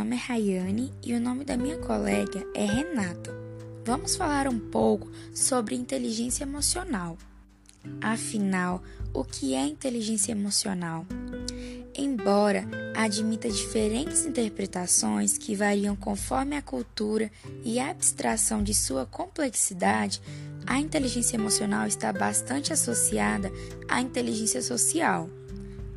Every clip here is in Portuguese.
nome é Rayane e o nome da minha colega é Renata. Vamos falar um pouco sobre inteligência emocional. Afinal, o que é inteligência emocional? Embora admita diferentes interpretações que variam conforme a cultura e a abstração de sua complexidade, a inteligência emocional está bastante associada à inteligência social.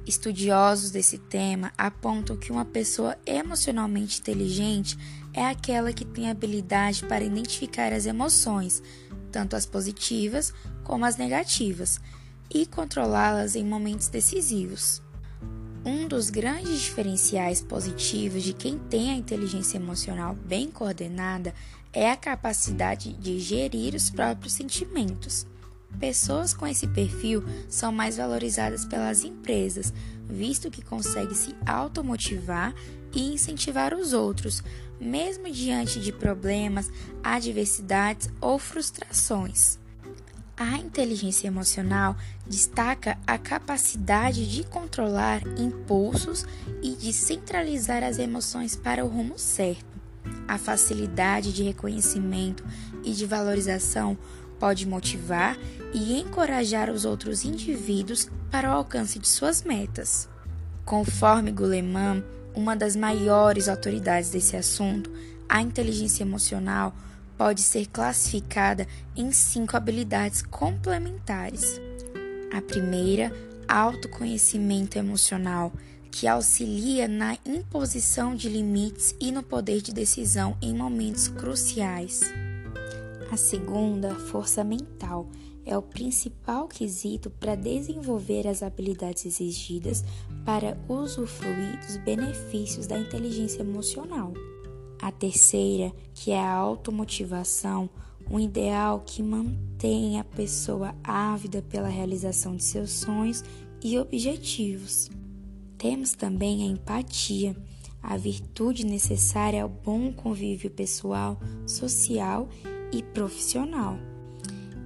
Estudiosos desse tema apontam que uma pessoa emocionalmente inteligente é aquela que tem habilidade para identificar as emoções, tanto as positivas como as negativas, e controlá-las em momentos decisivos. Um dos grandes diferenciais positivos de quem tem a inteligência emocional bem coordenada é a capacidade de gerir os próprios sentimentos. Pessoas com esse perfil são mais valorizadas pelas empresas, visto que conseguem se automotivar e incentivar os outros, mesmo diante de problemas, adversidades ou frustrações. A inteligência emocional destaca a capacidade de controlar impulsos e de centralizar as emoções para o rumo certo. A facilidade de reconhecimento e de valorização pode motivar e encorajar os outros indivíduos para o alcance de suas metas. Conforme Goleman, uma das maiores autoridades desse assunto, a inteligência emocional pode ser classificada em cinco habilidades complementares. A primeira, autoconhecimento emocional, que auxilia na imposição de limites e no poder de decisão em momentos cruciais. A segunda, força mental, é o principal quesito para desenvolver as habilidades exigidas para usufruir dos benefícios da inteligência emocional. A terceira, que é a automotivação, um ideal que mantém a pessoa ávida pela realização de seus sonhos e objetivos. Temos também a empatia, a virtude necessária ao bom convívio pessoal, social e profissional.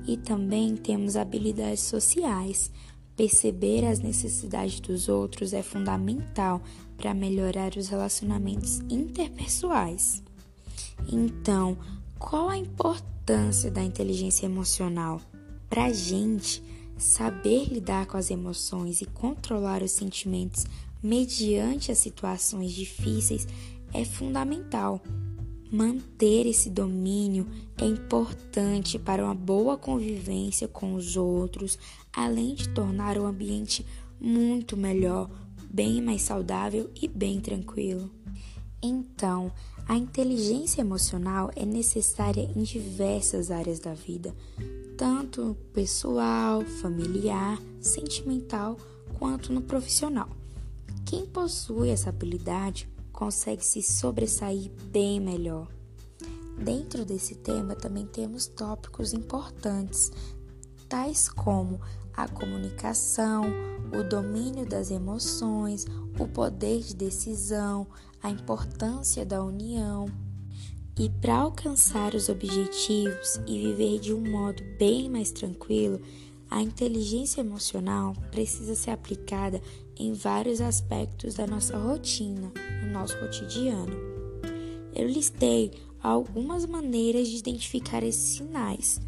E também temos habilidades sociais. Perceber as necessidades dos outros é fundamental para melhorar os relacionamentos interpessoais. Então, qual a importância da inteligência emocional? Para a gente, saber lidar com as emoções e controlar os sentimentos mediante as situações difíceis é fundamental Manter esse domínio é importante para uma boa convivência com os outros, além de tornar o ambiente muito melhor, bem mais saudável e bem tranquilo. Então, a inteligência emocional é necessária em diversas áreas da vida, tanto pessoal, familiar, sentimental, quanto no profissional. Quem possui essa habilidade consegue se sobressair bem melhor. Dentro desse tema também temos tópicos importantes, tais como a comunicação, o domínio das emoções, o poder de decisão, a importância da união. E para alcançar os objetivos e viver de um modo bem mais tranquilo, a inteligência emocional precisa ser aplicada em vários aspectos da nossa rotina, no nosso cotidiano. Eu listei algumas maneiras de identificar esses sinais.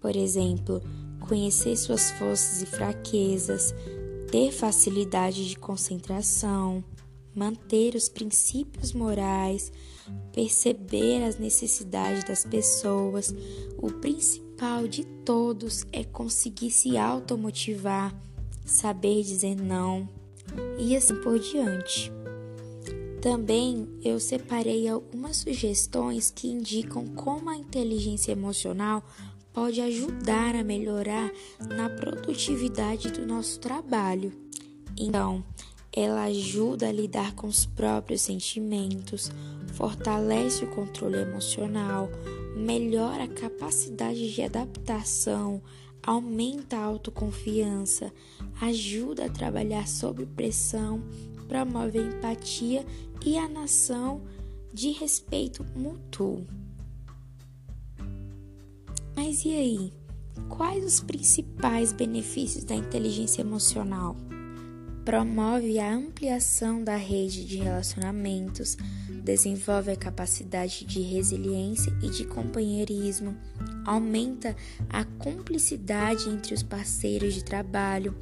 Por exemplo, conhecer suas forças e fraquezas, ter facilidade de concentração, manter os princípios morais, perceber as necessidades das pessoas. O principal de todos é conseguir se automotivar, saber dizer não e assim por diante. Também eu separei algumas sugestões que indicam como a inteligência emocional pode ajudar a melhorar na produtividade do nosso trabalho. Então, ela ajuda a lidar com os próprios sentimentos, fortalece o controle emocional, melhora a capacidade de adaptação, aumenta a autoconfiança, ajuda a trabalhar sob pressão, promove a empatia e a nação de respeito mútuo. Mas e aí? Quais os principais benefícios da inteligência emocional? Promove a ampliação da rede de relacionamentos, desenvolve a capacidade de resiliência e de companheirismo, aumenta a cumplicidade entre os parceiros de trabalho,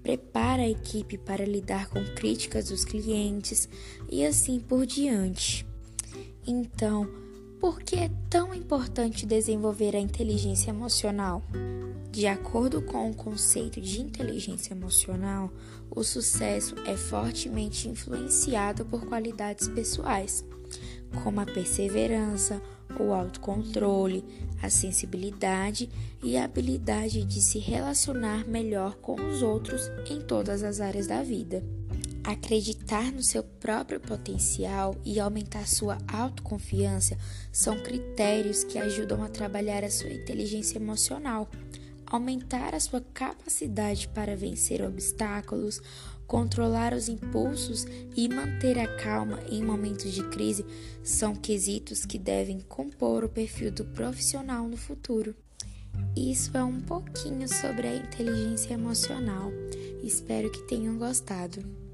prepara a equipe para lidar com críticas dos clientes e assim por diante. Então, por que é tão importante desenvolver a inteligência emocional? De acordo com o conceito de inteligência emocional, o sucesso é fortemente influenciado por qualidades pessoais, como a perseverança, o autocontrole, a sensibilidade e a habilidade de se relacionar melhor com os outros em todas as áreas da vida. Acreditar no seu próprio potencial e aumentar sua autoconfiança são critérios que ajudam a trabalhar a sua inteligência emocional, aumentar a sua capacidade para vencer obstáculos, controlar os impulsos e manter a calma em momentos de crise são quesitos que devem compor o perfil do profissional no futuro. Isso é um pouquinho sobre a inteligência emocional. Espero que tenham gostado.